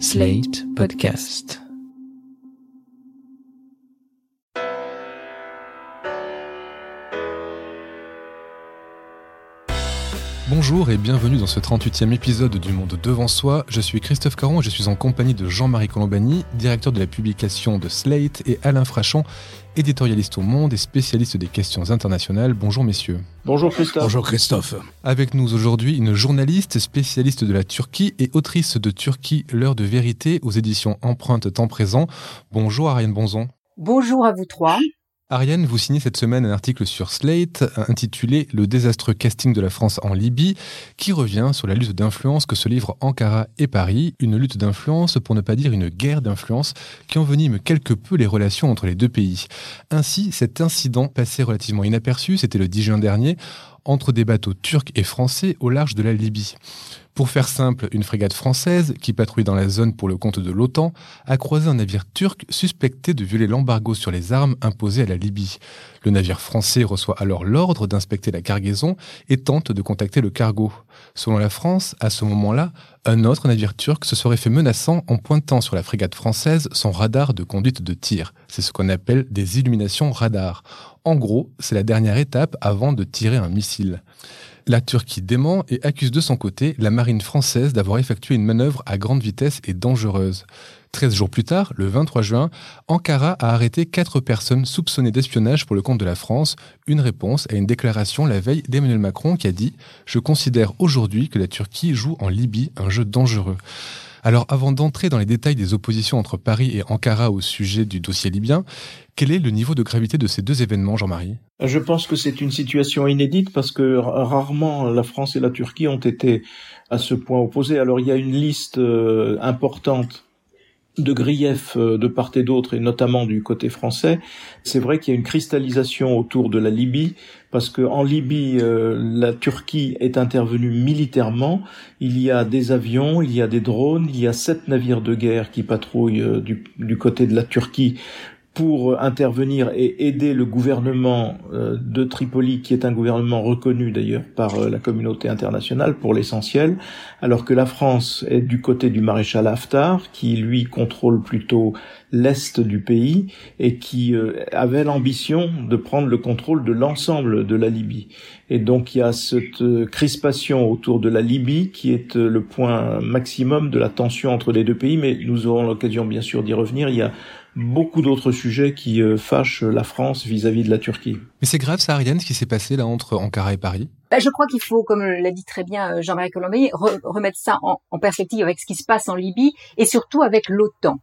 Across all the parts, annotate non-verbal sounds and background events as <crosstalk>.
Slate Podcast. Bonjour et bienvenue dans ce 38e épisode du Monde Devant Soi. Je suis Christophe Caron et je suis en compagnie de Jean-Marie Colombani, directeur de la publication de Slate, et Alain Frachon, éditorialiste au Monde et spécialiste des questions internationales. Bonjour messieurs. Bonjour Christophe. Bonjour Christophe. Avec nous aujourd'hui une journaliste spécialiste de la Turquie et autrice de Turquie, l'heure de vérité aux éditions Empreinte Temps Présent. Bonjour Ariane Bonzon. Bonjour à vous trois. Ariane, vous signez cette semaine un article sur Slate intitulé Le désastreux casting de la France en Libye, qui revient sur la lutte d'influence que se livrent Ankara et Paris, une lutte d'influence pour ne pas dire une guerre d'influence qui envenime quelque peu les relations entre les deux pays. Ainsi, cet incident passé relativement inaperçu, c'était le 10 juin dernier, entre des bateaux turcs et français au large de la Libye. Pour faire simple, une frégate française, qui patrouille dans la zone pour le compte de l'OTAN, a croisé un navire turc suspecté de violer l'embargo sur les armes imposé à la Libye. Le navire français reçoit alors l'ordre d'inspecter la cargaison et tente de contacter le cargo. Selon la France, à ce moment-là, un autre navire turc se serait fait menaçant en pointant sur la frégate française son radar de conduite de tir. C'est ce qu'on appelle des illuminations radar. En gros, c'est la dernière étape avant de tirer un missile. La Turquie dément et accuse de son côté la marine française d'avoir effectué une manœuvre à grande vitesse et dangereuse. Treize jours plus tard, le 23 juin, Ankara a arrêté quatre personnes soupçonnées d'espionnage pour le compte de la France, une réponse à une déclaration la veille d'Emmanuel Macron qui a dit ⁇ Je considère aujourd'hui que la Turquie joue en Libye un jeu dangereux ⁇ alors avant d'entrer dans les détails des oppositions entre Paris et Ankara au sujet du dossier libyen, quel est le niveau de gravité de ces deux événements, Jean-Marie? Je pense que c'est une situation inédite parce que rarement la France et la Turquie ont été à ce point opposés. Alors il y a une liste euh, importante de griefs euh, de part et d'autre, et notamment du côté français, c'est vrai qu'il y a une cristallisation autour de la Libye, parce que en Libye, euh, la Turquie est intervenue militairement. Il y a des avions, il y a des drones, il y a sept navires de guerre qui patrouillent euh, du, du côté de la Turquie pour intervenir et aider le gouvernement euh, de Tripoli, qui est un gouvernement reconnu d'ailleurs par euh, la communauté internationale pour l'essentiel, alors que la France est du côté du maréchal Haftar, qui lui contrôle plutôt l'est du pays et qui euh, avait l'ambition de prendre le contrôle de l'ensemble de la Libye. Et donc il y a cette crispation autour de la Libye qui est le point maximum de la tension entre les deux pays, mais nous aurons l'occasion bien sûr d'y revenir. Il y a beaucoup d'autres sujets qui euh, fâchent la France vis-à-vis de la Turquie. Mais c'est grave ça, Ariane, ce qui s'est passé là entre Ankara et Paris? Bah, Je crois qu'il faut, comme l'a dit très bien euh, Jean-Marie Colombey, remettre ça en, en, perspective avec ce qui se passe en Libye et surtout avec l'OTAN.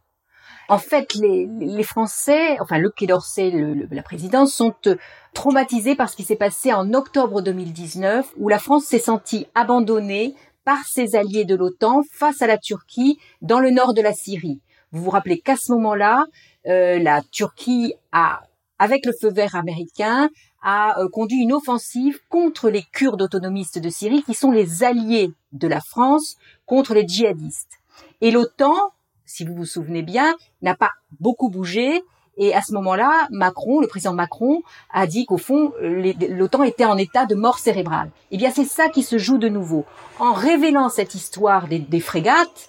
En fait, les, les, Français, enfin le Quai d'Orsay, le, la présidence, sont euh, traumatisés par ce qui s'est passé en octobre 2019, où la France s'est sentie abandonnée par ses alliés de l'OTAN face à la Turquie dans le nord de la Syrie. Vous vous rappelez qu'à ce moment-là, euh, la Turquie a, avec le feu vert américain, a euh, conduit une offensive contre les Kurdes autonomistes de Syrie, qui sont les alliés de la France contre les djihadistes. Et l'OTAN, si vous vous souvenez bien, n'a pas beaucoup bougé. Et à ce moment-là, Macron, le président Macron, a dit qu'au fond, l'OTAN était en état de mort cérébrale. Eh bien, c'est ça qui se joue de nouveau. En révélant cette histoire des, des frégates,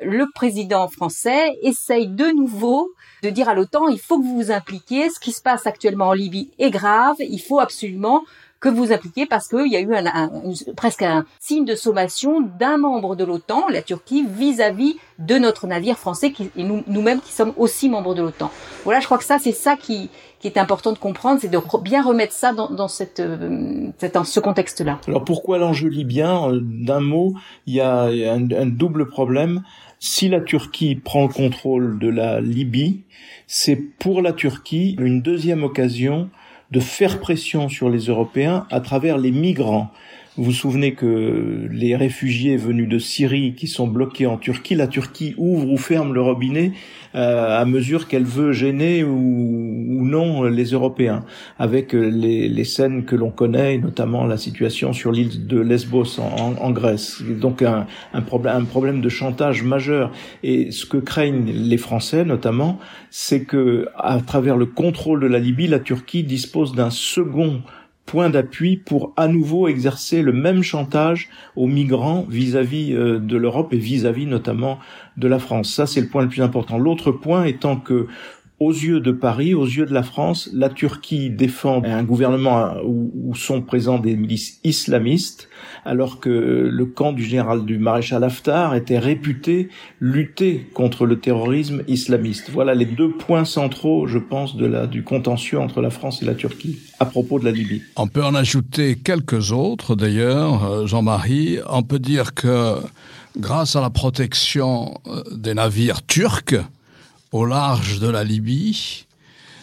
le président français essaye de nouveau de dire à l'OTAN, il faut que vous vous impliquiez, ce qui se passe actuellement en Libye est grave, il faut absolument que vous impliquiez parce qu'il y a eu un, presque un signe de sommation d'un membre de l'OTAN, la Turquie, vis-à-vis de notre navire français qui, et nous, nous-mêmes qui sommes aussi membres de l'OTAN. Voilà, je crois que ça, c'est ça qui, qui est important de comprendre, c'est de bien remettre ça dans, dans cette, euh, dans ce contexte-là. Alors pourquoi l'enjeu libyen euh, D'un mot, il y a un, un double problème. Si la Turquie prend le contrôle de la Libye, c'est pour la Turquie une deuxième occasion de faire pression sur les Européens à travers les migrants. Vous vous souvenez que les réfugiés venus de Syrie qui sont bloqués en Turquie, la Turquie ouvre ou ferme le robinet euh, à mesure qu'elle veut gêner ou, ou, non les Européens, avec les, les scènes que l'on connaît, notamment la situation sur l'île de Lesbos en, en Grèce. Donc un, un, problème, un problème de chantage majeur. Et ce que craignent les Français, notamment, c'est que à travers le contrôle de la Libye, la Turquie dispose d'un second point d'appui pour à nouveau exercer le même chantage aux migrants vis-à-vis euh, de l'Europe et vis-à-vis notamment de la France. Ça, c'est le point le plus important. L'autre point étant que aux yeux de Paris, aux yeux de la France, la Turquie défend un gouvernement où, sont présents des milices islamistes, alors que le camp du général du maréchal Haftar était réputé lutter contre le terrorisme islamiste. Voilà les deux points centraux, je pense, de la, du contentieux entre la France et la Turquie à propos de la Libye. On peut en ajouter quelques autres, d'ailleurs, euh, Jean-Marie. On peut dire que grâce à la protection euh, des navires turcs, au large de la Libye,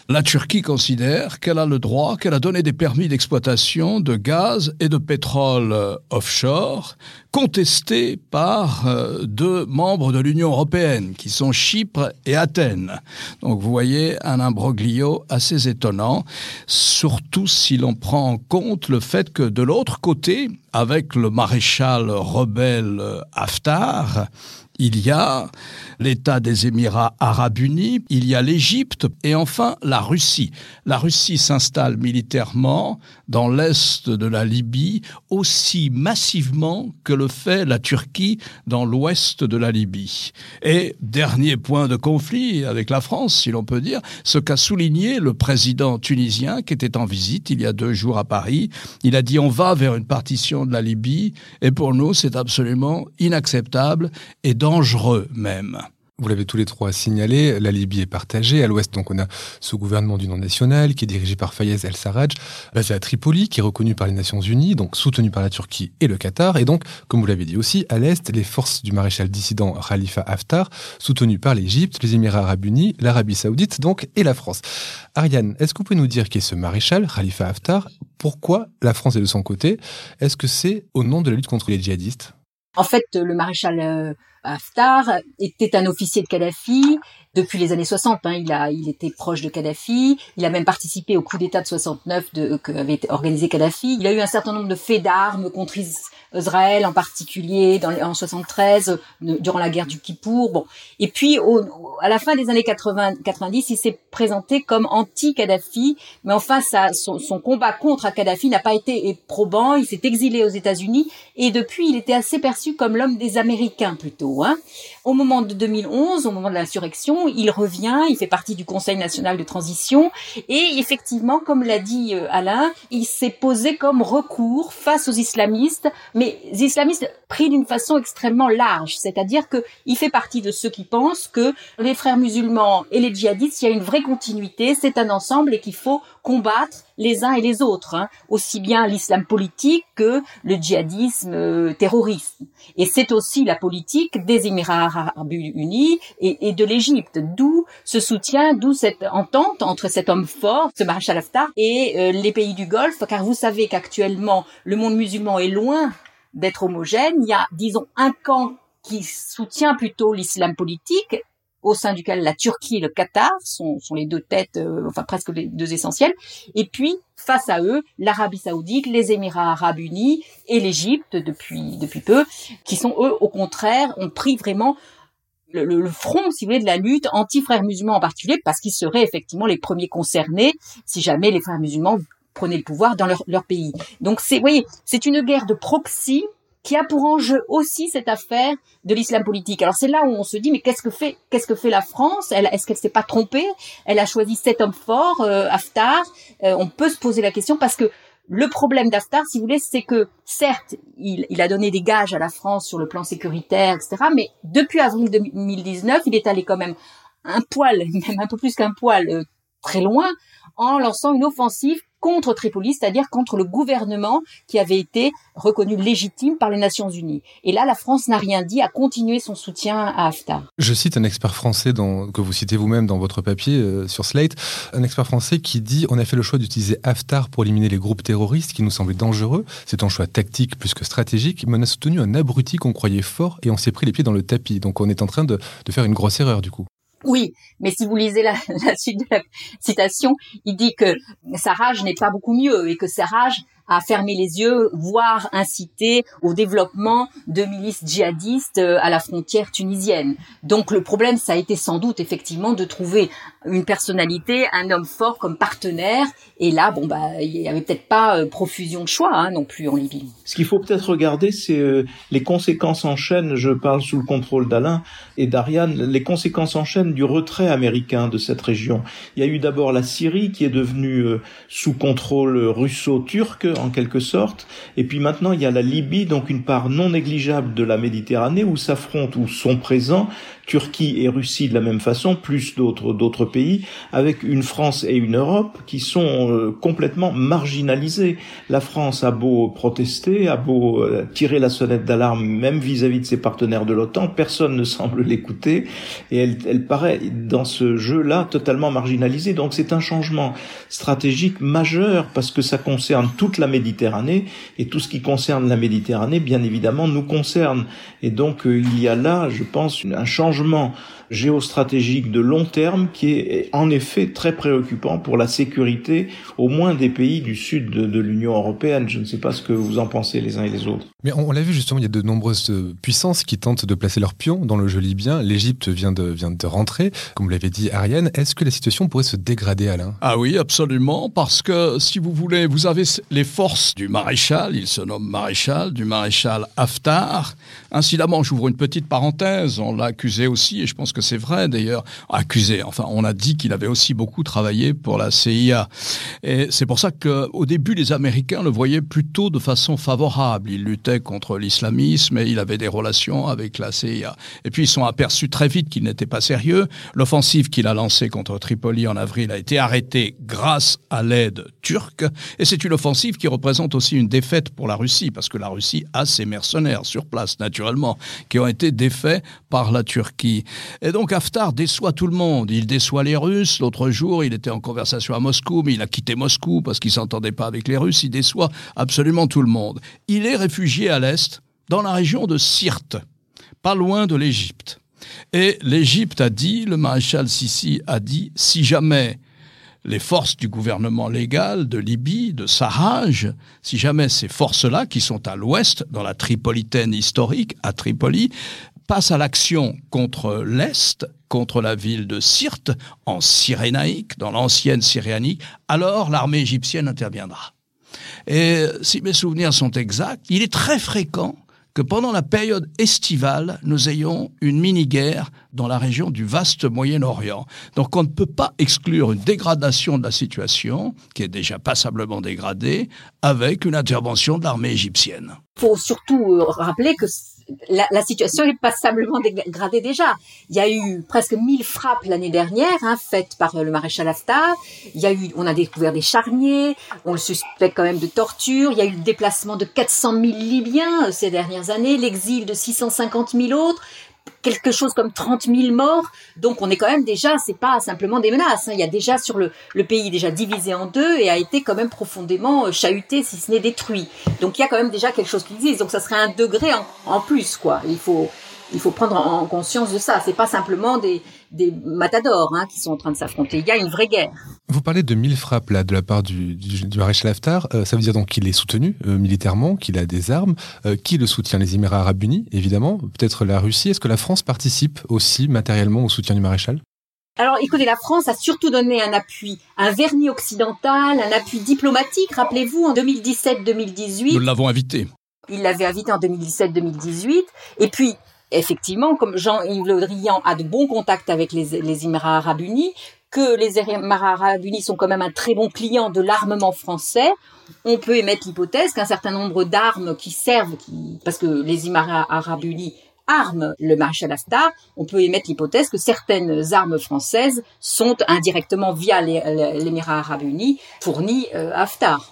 la Turquie considère qu'elle a le droit, qu'elle a donné des permis d'exploitation de gaz et de pétrole offshore, contestés par euh, deux membres de l'Union européenne, qui sont Chypre et Athènes. Donc vous voyez un imbroglio assez étonnant, surtout si l'on prend en compte le fait que de l'autre côté, avec le maréchal rebelle Haftar, il y a l'État des Émirats arabes unis, il y a l'Égypte et enfin la Russie. La Russie s'installe militairement dans l'est de la Libye aussi massivement que le fait la Turquie dans l'ouest de la Libye. Et dernier point de conflit avec la France, si l'on peut dire, ce qu'a souligné le président tunisien qui était en visite il y a deux jours à Paris. Il a dit on va vers une partition de la Libye et pour nous c'est absolument inacceptable dangereux même. Vous l'avez tous les trois signalé, la Libye est partagée. À l'ouest, donc, on a ce gouvernement du nom national qui est dirigé par Fayez el-Sarraj, basé à Tripoli, qui est reconnu par les Nations Unies, donc soutenu par la Turquie et le Qatar. Et donc, comme vous l'avez dit aussi, à l'est, les forces du maréchal dissident Khalifa Haftar, soutenues par l'Égypte, les Émirats arabes unis, l'Arabie saoudite, donc, et la France. Ariane, est-ce que vous pouvez nous dire qui est ce maréchal, Khalifa Haftar? Pourquoi la France est de son côté? Est-ce que c'est au nom de la lutte contre les djihadistes? En fait, le maréchal euh, Haftar était un officier de Kadhafi depuis les années 60. Hein, il a, il était proche de Kadhafi. Il a même participé au coup d'État de 69 de, que avait organisé Kadhafi. Il a eu un certain nombre de faits d'armes contre Israël, en particulier dans, en 73, durant la guerre du Kippour. Bon, et puis au, à la fin des années 80, 90, il s'est présenté comme anti-Kadhafi, mais enfin, ça, son, son combat contre Kadhafi n'a pas été probant. Il s'est exilé aux États-Unis et depuis, il était assez perçu comme l'homme des Américains plutôt. Hein. Au moment de 2011, au moment de l'insurrection, il revient, il fait partie du Conseil national de transition. Et effectivement, comme l'a dit euh, Alain, il s'est posé comme recours face aux islamistes, mais islamistes pris d'une façon extrêmement large, c'est-à-dire que il fait partie de ceux qui pensent que les frères musulmans et les djihadistes, il y a une vraie continuité, c'est un ensemble et qu'il faut combattre les uns et les autres, hein, aussi bien l'islam politique que le djihadisme euh, terroriste. Et c'est aussi la politique des Émirats arabes unis et, de l'Égypte, d'où ce soutien, d'où cette entente entre cet homme fort, ce maréchal Haftar, et euh, les pays du Golfe, car vous savez qu'actuellement le monde musulman est loin d'être homogène. Il y a, disons, un camp qui soutient plutôt l'islam politique au sein duquel la Turquie et le Qatar sont, sont les deux têtes, euh, enfin presque les deux essentiels. Et puis, face à eux, l'Arabie saoudite, les Émirats arabes unis et l'Égypte depuis, depuis peu, qui sont eux, au contraire, ont pris vraiment le, le, front, si vous voulez, de la lutte anti-frères musulmans en particulier, parce qu'ils seraient effectivement les premiers concernés si jamais les frères musulmans prenaient le pouvoir dans leur, leur pays. Donc c'est, vous voyez, c'est une guerre de proxy qui a pour enjeu aussi cette affaire de l'islam politique. Alors c'est là où on se dit mais qu'est-ce que fait qu'est-ce que fait la France? Est-ce qu'elle s'est pas trompée? Elle a choisi cet homme fort, euh, Haftar. Euh, on peut se poser la question parce que le problème d'Haftar, si vous voulez, c'est que certes, il, il, a donné des gages à la France sur le plan sécuritaire, etc. Mais depuis avril 2019, il est allé quand même un poil, <laughs> même un peu plus qu'un poil, euh, très loin, en lançant une offensive contre Tripoli, c'est-à-dire contre le gouvernement qui avait été reconnu légitime par les Nations Unies. Et là, la France n'a rien dit, a continué son soutien à Haftar. Je cite un expert français que vous citez vous-même dans votre papier euh, sur Slate, un expert français qui dit on a fait le choix d'utiliser Haftar pour éliminer les groupes terroristes qui nous semblaient dangereux. C'est un choix tactique plus que stratégique, mais on a soutenu un abruti qu'on croyait fort et on s'est pris les pieds dans le tapis. Donc on est en train de faire une grosse erreur du coup. Oui, mais si vous lisez <laughs> la, suite de la citation, il dit que Sarraj n'est pas beaucoup mieux et que Sarraj à fermer les yeux, voire inciter au développement de milices djihadistes euh, à la frontière tunisienne. Donc le problème, ça a été sans doute effectivement de trouver une personnalité, un homme fort comme partenaire. Et là, bon bah, il y avait peut-être pas euh, profusion de choix hein, non plus en Libye. Ce qu'il faut peut-être regarder, c'est euh, les conséquences en chaîne. Je parle sous le contrôle d'Alain et d'Ariane. Les conséquences en chaîne du retrait américain de cette région. Il y a eu d'abord la Syrie qui est devenue sous contrôle russo-turc en quelque sorte, et puis maintenant il y a la Libye, donc une part non négligeable de la Méditerranée où s'affrontent ou sont présents Turquie et Russie de la même façon, plus d'autres d'autres pays, avec une France et une Europe qui sont euh, complètement marginalisées. La France a beau protester, a beau euh, tirer la sonnette d'alarme, même vis-à-vis de ses partenaires de l'OTAN, personne ne <laughs> semble l'écouter, et elle, elle paraît dans ce jeu-là totalement marginalisée. Donc c'est un changement stratégique majeur parce que ça concerne toute la Méditerranée, et tout ce qui concerne la Méditerranée, bien évidemment, nous concerne. Et donc euh, il y a là, je pense, un changement changement géostratégique de long terme qui est en effet très préoccupant pour la sécurité au moins des pays du sud de, l'Union européenne. Je ne sais pas ce que vous en pensez les uns et les autres. Mais on, l'a vu justement, il y a de nombreuses puissances qui tentent de placer leurs pions dans le jeu libyen. L'Égypte vient de, vient de rentrer, comme vous l'avez dit Ariane. Est-ce que la situation pourrait se dégrader, Alain? Ah oui, absolument, parce que si vous voulez, vous avez les forces du maréchal, il se nomme maréchal, du maréchal Haftar. Incidemment, j'ouvre une petite parenthèse, on l'a accusé aussi, et je pense que c'est vrai d'ailleurs, accusé. Enfin, on a dit qu'il avait aussi beaucoup travaillé pour la CIA. Et c'est pour ça qu'au début, les Américains le voyaient plutôt de façon favorable. Il luttait contre l'islamisme et il avait des relations avec la CIA. Et puis, ils sont aperçus très vite qu'il n'était pas sérieux. L'offensive qu'il a lancée contre Tripoli en avril a été arrêtée grâce à l'aide turque. Et c'est une offensive qui représente aussi une défaite pour la Russie, parce que la Russie a ses mercenaires sur place, naturellement, qui ont été défaits par la Turquie. Et donc Haftar déçoit tout le monde. Il déçoit les Russes. L'autre jour, il était en conversation à Moscou, mais il a quitté Moscou parce qu'il s'entendait pas avec les Russes. Il déçoit absolument tout le monde. Il est réfugié à l'est, dans la région de Sirte, pas loin de l'Égypte. Et l'Égypte a dit, le maréchal Sissi a dit, si jamais les forces du gouvernement légal de Libye, de Sarraj, si jamais ces forces-là, qui sont à l'ouest, dans la Tripolitaine historique, à Tripoli, passe à l'action contre l'Est, contre la ville de Sirte, en Cyrénaïque, dans l'ancienne Syrianique, alors l'armée égyptienne interviendra. Et si mes souvenirs sont exacts, il est très fréquent que pendant la période estivale, nous ayons une mini-guerre dans la région du vaste Moyen-Orient. Donc on ne peut pas exclure une dégradation de la situation, qui est déjà passablement dégradée, avec une intervention de l'armée égyptienne. Il faut surtout euh, rappeler que la, la, situation est passablement dégradée déjà. Il y a eu presque 1000 frappes l'année dernière, hein, faites par le maréchal Haftar. Il y a eu, on a découvert des charniers, on le suspecte quand même de torture. Il y a eu le déplacement de 400 000 Libyens euh, ces dernières années, l'exil de 650 000 autres quelque chose comme 30 000 morts. Donc on est quand même déjà, c'est pas simplement des menaces. Hein. Il y a déjà sur le, le pays déjà divisé en deux et a été quand même profondément euh, chahuté, si ce n'est détruit. Donc il y a quand même déjà quelque chose qui existe. Donc ça serait un degré en, en plus, quoi. Il faut, il faut prendre en conscience de ça. C'est pas simplement des, des matadors hein, qui sont en train de s'affronter. Il y a une vraie guerre. Vous parlez de mille frappes là de la part du, du, maréchal Haftar. Euh, ça veut dire donc qu'il est soutenu euh, militairement, qu'il a des armes. Euh, qui le soutient? Les Émirats Arabes Unis, évidemment. Peut-être la Russie. Est-ce que la France participe aussi matériellement au soutien du maréchal? Alors écoutez, la France a surtout donné un appui, un vernis occidental, un appui diplomatique. Rappelez-vous, en 2017-2018. Nous l'avons invité. Il l'avait invité en 2017-2018. Et puis, effectivement, comme Jean-Yves Le Drian a de bons contacts avec les, Émirats arabes unis, que les Émirats arabes unis sont quand même un très bon client de l'armement français, on peut émettre l'hypothèse qu'un certain nombre d'armes qui servent, parce que les Émirats arabes unis arment le maréchal Haftar, on peut émettre l'hypothèse que certaines armes françaises sont indirectement via l'Émirat arabe unis fournies euh, à Haftar.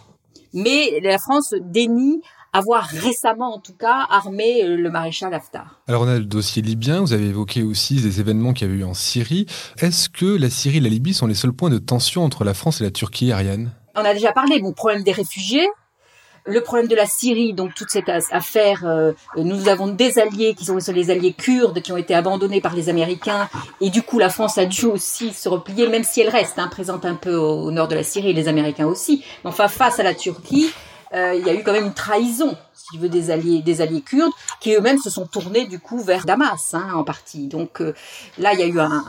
Mais la France dénie avoir récemment en tout cas armé euh, le maréchal Haftar. Alors on a le dossier libyen, vous avez évoqué aussi des événements qu'il y avait eu en Syrie. Est-ce que la Syrie et la Libye sont les seuls points de tension entre la France et la Turquie, Ariane? On a déjà parlé, bon, problème des réfugiés, le problème de la Syrie, donc toute cette affaire, euh, nous avons des alliés qui sont les alliés kurdes qui ont été abandonnés par les Américains et du coup la France a dû aussi se replier, même si elle reste hein, présente un peu au, nord de la Syrie et les Américains aussi. Enfin face à la Turquie, euh, il y a eu quand même une trahison si veut, des alliés, des alliés kurdes, qui eux-mêmes se sont tournés du coup vers Damas, hein, en partie. Donc euh, là, il y a eu un,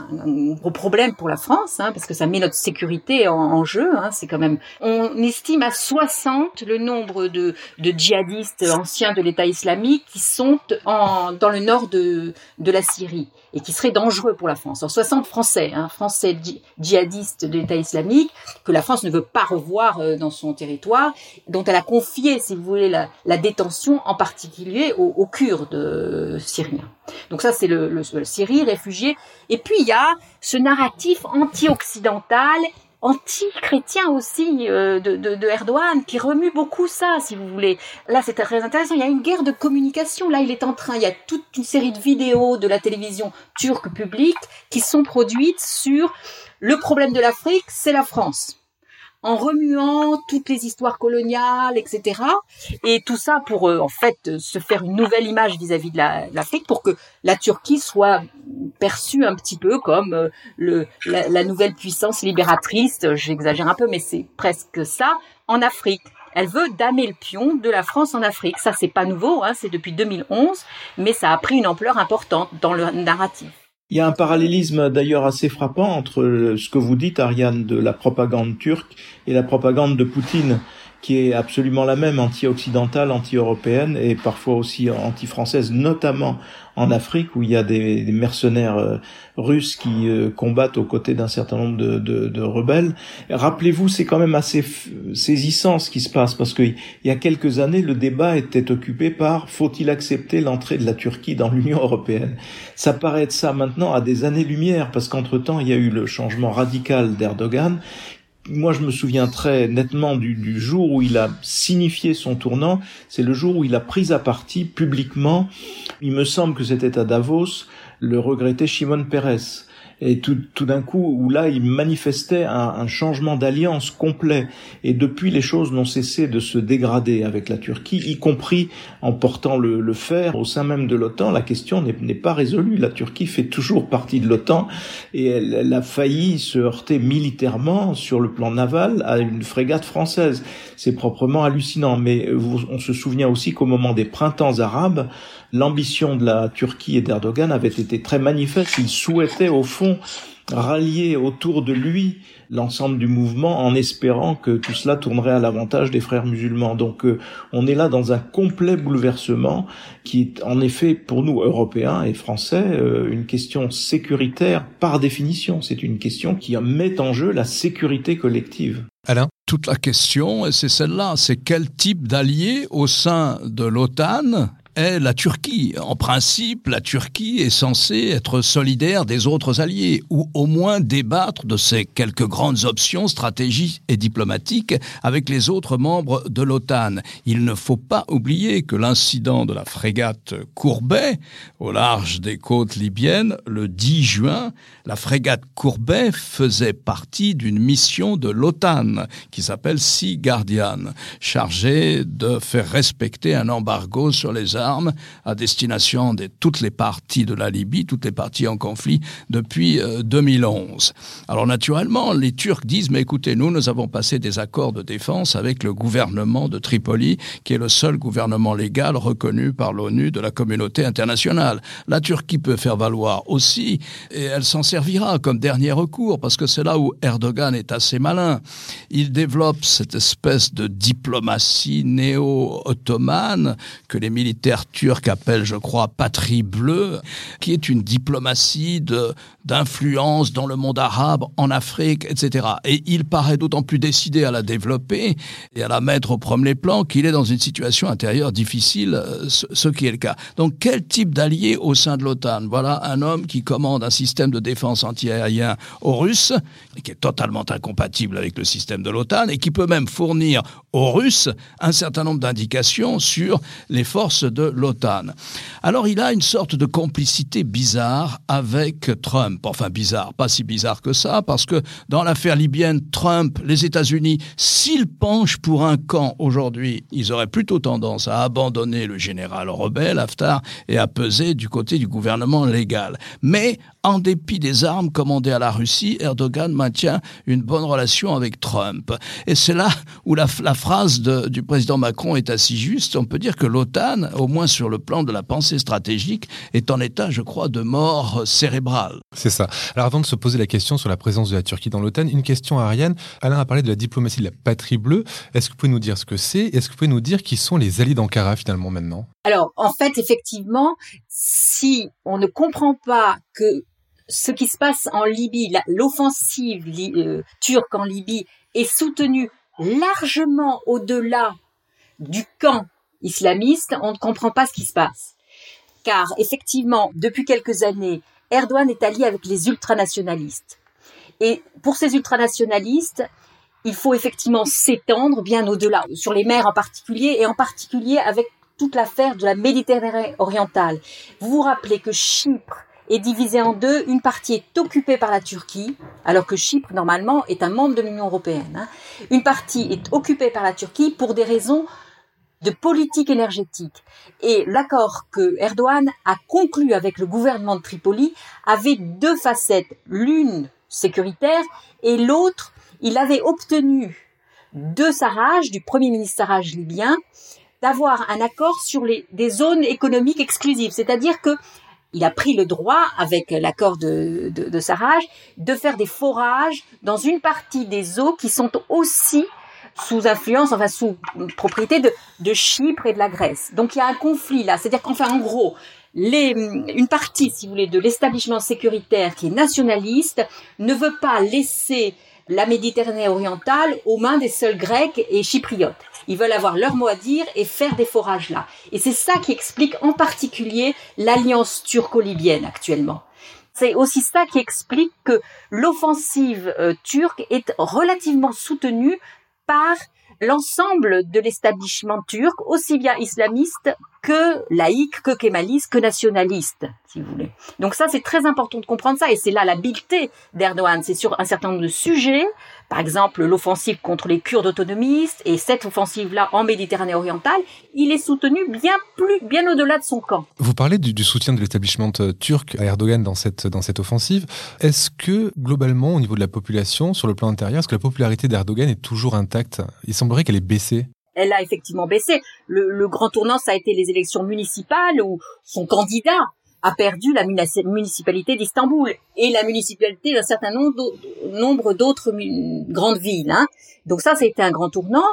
gros problème pour la France, hein, parce que ça met notre sécurité en, jeu. Hein, c'est quand même, on estime à 60 le nombre de, de djihadistes anciens de l'État islamique qui sont en, dans le nord de, de la Syrie et qui seraient dangereux pour la France. Alors 60 Français, hein, Français djihadistes de l'État islamique que la France ne veut pas revoir euh, dans son territoire, dont elle a confié, si vous voulez, la, la détention en particulier aux, Kurdes syriens. Donc ça, c'est le, Syrie, réfugié. Et puis, il y a ce narratif anti-occidental anti-chrétien aussi euh, de, Erdogan qui remue beaucoup ça, si vous voulez. Là, c'est très intéressant. Il y a une guerre de communication. Là, il est en train. Il y a toute une série de vidéos de la télévision turque publique qui sont produites sur le problème de l'Afrique, c'est la France en remuant toutes les histoires coloniales, etc. Et tout ça pour euh, en fait se faire une nouvelle image vis-à-vis de l'Afrique, pour que la Turquie soit perçue un petit peu comme euh, le, la, nouvelle puissance libératrice. J'exagère un peu, mais c'est presque ça en Afrique. Elle veut damer le pion de la France en Afrique. Ça, c'est pas nouveau, hein, c'est depuis 2011, mais ça a pris une ampleur importante dans le narratif. Il y a un parallélisme d'ailleurs assez frappant entre ce que vous dites, Ariane, de la propagande turque et la propagande de Poutine qui est absolument la même, anti-occidentale, anti-européenne et parfois aussi anti-française, notamment en Afrique où il y a des, mercenaires euh, russes qui euh, combattent aux côtés d'un certain nombre de, de, de rebelles. Rappelez-vous, c'est quand même assez saisissant ce qui se passe parce qu'il y a quelques années, le débat était occupé par faut-il accepter l'entrée de la Turquie dans l'Union européenne? Ça paraît être ça maintenant à des années-lumière parce qu'entre-temps, il y a eu le changement radical d'Erdogan moi je me souviens très nettement du, jour où il a signifié son tournant, c'est le jour où il a pris à partie publiquement, il me semble que c'était à Davos, le regretté Shimon Peres et tout, tout d'un coup où là il manifestait un, un changement d'alliance complet. Et depuis les choses n'ont cessé de se dégrader avec la Turquie y compris en portant le, le fer au sein même de l'OTAN. La question n'est pas résolue. La Turquie fait toujours partie de l'OTAN. Et elle, elle, a failli se heurter militairement sur le plan naval à une frégate française. C'est proprement hallucinant. Mais on se souvient aussi qu'au moment des printemps arabes l'ambition de la Turquie et d'Erdogan avait été très manifeste. Il souhaitait au fond rallier autour de lui l'ensemble du mouvement en espérant que tout cela tournerait à l'avantage des frères musulmans. Donc euh, on est là dans un complet bouleversement qui est en effet pour nous Européens et Français euh, une question sécuritaire par définition. C'est une question qui met en jeu la sécurité collective. Alain? Toute la question, et c'est celle-là, c'est quel type d'allié au sein de l'OTAN est la Turquie. En principe, la Turquie est censée être solidaire des autres alliés, ou au moins débattre de ses quelques grandes options stratégiques et diplomatiques avec les autres membres de l'OTAN. Il ne faut pas oublier que l'incident de la frégate Courbet, au large des côtes libyennes, le 10 juin, la frégate Courbet faisait partie d'une mission de l'OTAN qui s'appelle Sea Guardian, chargée de faire respecter un embargo sur les armes à destination de toutes les parties de la Libye, toutes les parties en conflit depuis 2011. Euh, Alors naturellement, les Turcs disent, mais écoutez, nous, nous avons passé des accords de défense avec le gouvernement de Tripoli, qui est le seul gouvernement légal reconnu par l'ONU de la communauté internationale. La Turquie peut faire valoir aussi, et elle s'en servira comme dernier recours, parce que c'est là où Erdogan est assez malin. Il développe cette espèce de diplomatie néo-ottomane que les militaires turc appelle, je crois, patrie bleue, qui est une diplomatie d'influence dans le monde arabe, en Afrique, etc. Et il paraît d'autant plus décidé à la développer et à la mettre au premier plan qu'il est dans une situation intérieure difficile, euh, ce qui est le cas. Donc quel type d'allié au sein de l'OTAN? Voilà un homme qui commande un système de défense antiaérien aux Russes, qui est totalement incompatible avec le système de l'OTAN et qui peut même fournir aux Russes un certain nombre d'indications sur les forces de l'OTAN. Alors il a une sorte de complicité bizarre avec Trump. Enfin bizarre, pas si bizarre que ça, parce que dans l'affaire libyenne, Trump, les États-Unis, s'ils penchent pour un camp aujourd'hui, ils auraient plutôt tendance à abandonner le général rebelle Haftar et à peser du côté du gouvernement légal. Mais en dépit des armes commandées à la Russie, Erdogan maintient une bonne relation avec Trump. Et c'est là où la, phrase du président Macron est assez juste. On peut dire que l'OTAN, au moins sur le plan de la pensée stratégique, est en état, je crois, de mort cérébrale. C'est ça. Alors avant de se poser la question sur la présence de la Turquie dans l'OTAN, une question à Ariane. Alain a parlé de la diplomatie de la patrie bleue. Est-ce que vous pouvez nous dire ce que c'est? Est-ce que vous pouvez nous dire qui sont les alliés d'Ankara finalement maintenant? Alors en fait, effectivement, si on ne comprend pas que ce qui se passe en Libye, l'offensive euh, turque en Libye est soutenue largement au-delà du camp islamiste, on ne comprend pas ce qui se passe. Car effectivement, depuis quelques années, Erdogan est allié avec les ultranationalistes. Et pour ces ultranationalistes, il faut effectivement s'étendre bien au-delà, sur les mers en particulier, et en particulier avec toute l'affaire de la Méditerranée orientale. Vous vous rappelez que Chypre est divisée en deux. Une partie est occupée par la Turquie, alors que Chypre, normalement, est un membre de l'Union européenne. Hein. Une partie est occupée par la Turquie pour des raisons de politique énergétique. Et l'accord que Erdogan a conclu avec le gouvernement de Tripoli avait deux facettes. L'une sécuritaire et l'autre, il avait obtenu de Sarraj, du premier ministre Sarraj libyen, d'avoir un accord sur les, des zones économiques exclusives. C'est-à-dire que il a pris le droit, avec l'accord de, de, de Sarraj, de faire des forages dans une partie des eaux qui sont aussi sous influence, enfin sous propriété de, de Chypre et de la Grèce. Donc il y a un conflit là, c'est-à-dire qu'enfin en gros, les, une partie, si vous voulez, de l'établissement sécuritaire qui est nationaliste ne veut pas laisser la Méditerranée orientale aux mains des seuls Grecs et Chypriotes. Ils veulent avoir leur mot à dire et faire des forages là. Et c'est ça qui explique en particulier l'alliance turco-libyenne actuellement. C'est aussi ça qui explique que l'offensive euh, turque est relativement soutenue par l'ensemble de l'établissement turc, aussi bien islamiste que laïque, que kémaliste, que nationaliste, si vous voulez. Donc ça, c'est très important de comprendre ça, et c'est là l'habileté d'Erdogan. C'est sur un certain nombre de sujets, par exemple l'offensive contre les Kurdes autonomistes, et cette offensive-là en Méditerranée orientale, il est soutenu bien plus, bien au-delà de son camp. Vous parlez du, soutien de l'établissement turc à Erdogan dans cette, dans cette offensive. Est-ce que, globalement, au niveau de la population, sur le plan intérieur, est-ce que la popularité d'Erdogan est toujours intacte? Il semblerait qu'elle ait baissé elle a effectivement baissé. Le, grand tournant, ça a été les élections municipales où son candidat a perdu la municipalité d'Istanbul et la municipalité d'un certain nombre d'autres grandes villes. Hein. Donc ça, ça a été un grand tournant.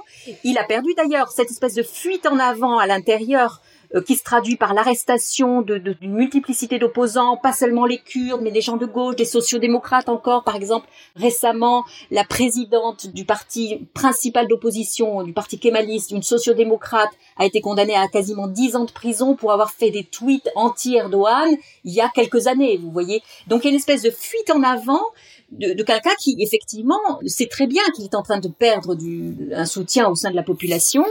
Il a perdu d'ailleurs cette espèce de fuite en avant à l'intérieur qui se traduit par l'arrestation d'une multiplicité d'opposants, pas seulement les Kurdes, mais des gens de gauche, des sociodémocrates encore. Par exemple, récemment, la présidente du parti principal d'opposition, du parti kémaliste, une sociodémocrate, a été condamnée à quasiment dix ans de prison pour avoir fait des tweets anti-Erdogan il y a quelques années, vous voyez. Donc il y a une espèce de fuite en avant de, de quelqu'un qui effectivement sait très bien qu'il est en train de perdre du, un soutien au sein de la population.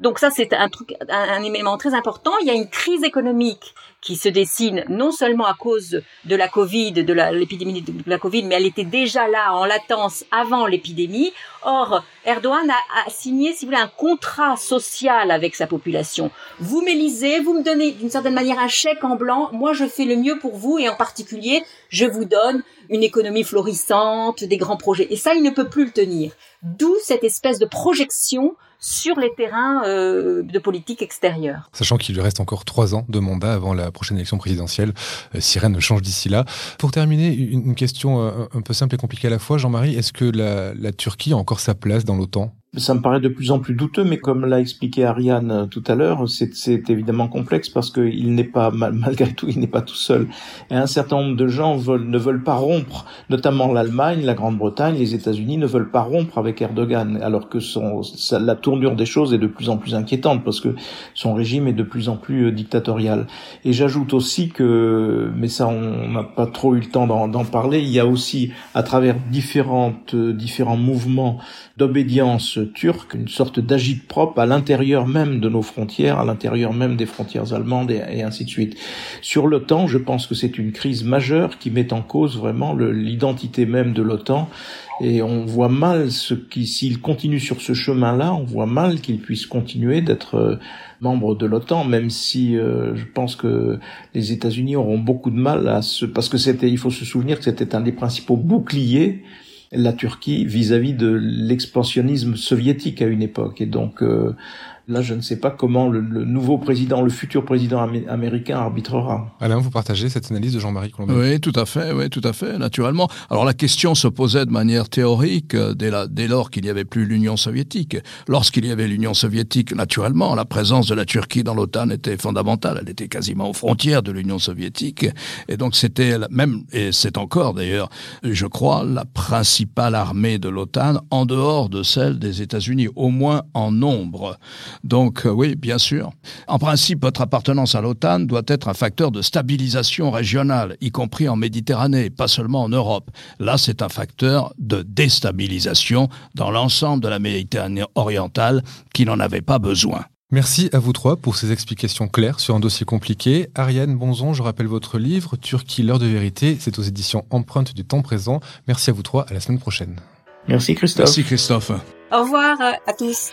Donc ça c'est un truc, un, élément très important. Il y a une crise économique qui se dessine non seulement à cause de la Covid, de l'épidémie de la Covid, mais elle était déjà là en latence avant l'épidémie. Or, Erdogan a, signé, si vous voulez, un contrat social avec sa population. Vous m'élisez, vous me donnez d'une certaine manière un chèque en blanc. Moi, je fais le mieux pour vous et en particulier, je vous donne une économie florissante, des grands projets. Et ça, il ne peut plus le tenir. D'où cette espèce de projection sur les terrains euh, de politique extérieure. Sachant qu'il lui reste encore trois ans de mandat avant la prochaine élection présidentielle, euh, si rien ne change d'ici là. Pour terminer, une question euh, un peu simple et compliquée à la fois, Jean-Marie, est-ce que la, la Turquie a encore sa place dans l'OTAN? Ça me paraît de plus en plus douteux, mais comme l'a expliqué Ariane euh, tout à l'heure, c'est évidemment complexe parce qu'il n'est pas, <laughs> malgré tout, il n'est pas tout seul. Et un certain nombre de gens veulent, ne veulent pas rompre, notamment l'Allemagne, la Grande-Bretagne, les États-Unis ne veulent pas rompre avec Erdogan, alors que son, la tournure des choses est de plus en plus inquiétante parce que son régime est de plus en plus euh, dictatorial. Et j'ajoute aussi que, mais ça on n'a pas trop eu le temps d'en parler, il y a aussi à travers différentes, euh, différents mouvements d'obédience turque, une sorte d'agite-propre à l'intérieur même de nos frontières, à l'intérieur même des frontières allemandes et, ainsi de suite. Sur l'OTAN, je pense que c'est une crise majeure qui met en cause vraiment l'identité même de l'OTAN et on voit mal ce qui, s'il continue sur ce chemin-là, on voit mal qu'il puisse continuer d'être euh, membre de l'OTAN, même si euh, je pense que les États-Unis auront beaucoup de mal à se, parce que c'était, il faut se souvenir que c'était un des principaux boucliers la Turquie vis-à-vis de l'expansionnisme soviétique à une époque. Et donc, euh, Là, je ne sais pas comment le, nouveau président, le futur président américain arbitrera. Alain, vous partagez cette analyse de Jean-Marie Colombet? Oui, tout à fait, oui, tout à fait, naturellement. Alors la question se posait de manière théorique euh, dès, dès lors qu'il n'y avait plus l'Union soviétique. Lorsqu'il y avait l'Union soviétique, naturellement, la présence de la Turquie dans l'OTAN était fondamentale. Elle était quasiment aux frontières de l'Union soviétique. Et donc c'était même, et c'est encore d'ailleurs, je crois, la principale armée de l'OTAN en dehors de celle des États-Unis, au moins en nombre. Donc euh, oui, bien sûr. En principe, votre appartenance à l'OTAN doit être un facteur de stabilisation régionale, y compris en Méditerranée, pas seulement en Europe. Là, c'est un facteur de déstabilisation dans l'ensemble de la Méditerranée orientale qui n'en avait pas besoin. Merci à vous trois pour ces explications claires sur un dossier compliqué. Ariane Bonzon, je rappelle votre livre Turquie, l'heure de vérité. C'est aux éditions Empreinte du temps présent. Merci à vous trois. À la semaine prochaine. Merci Christophe. Merci Christophe. Au revoir à tous.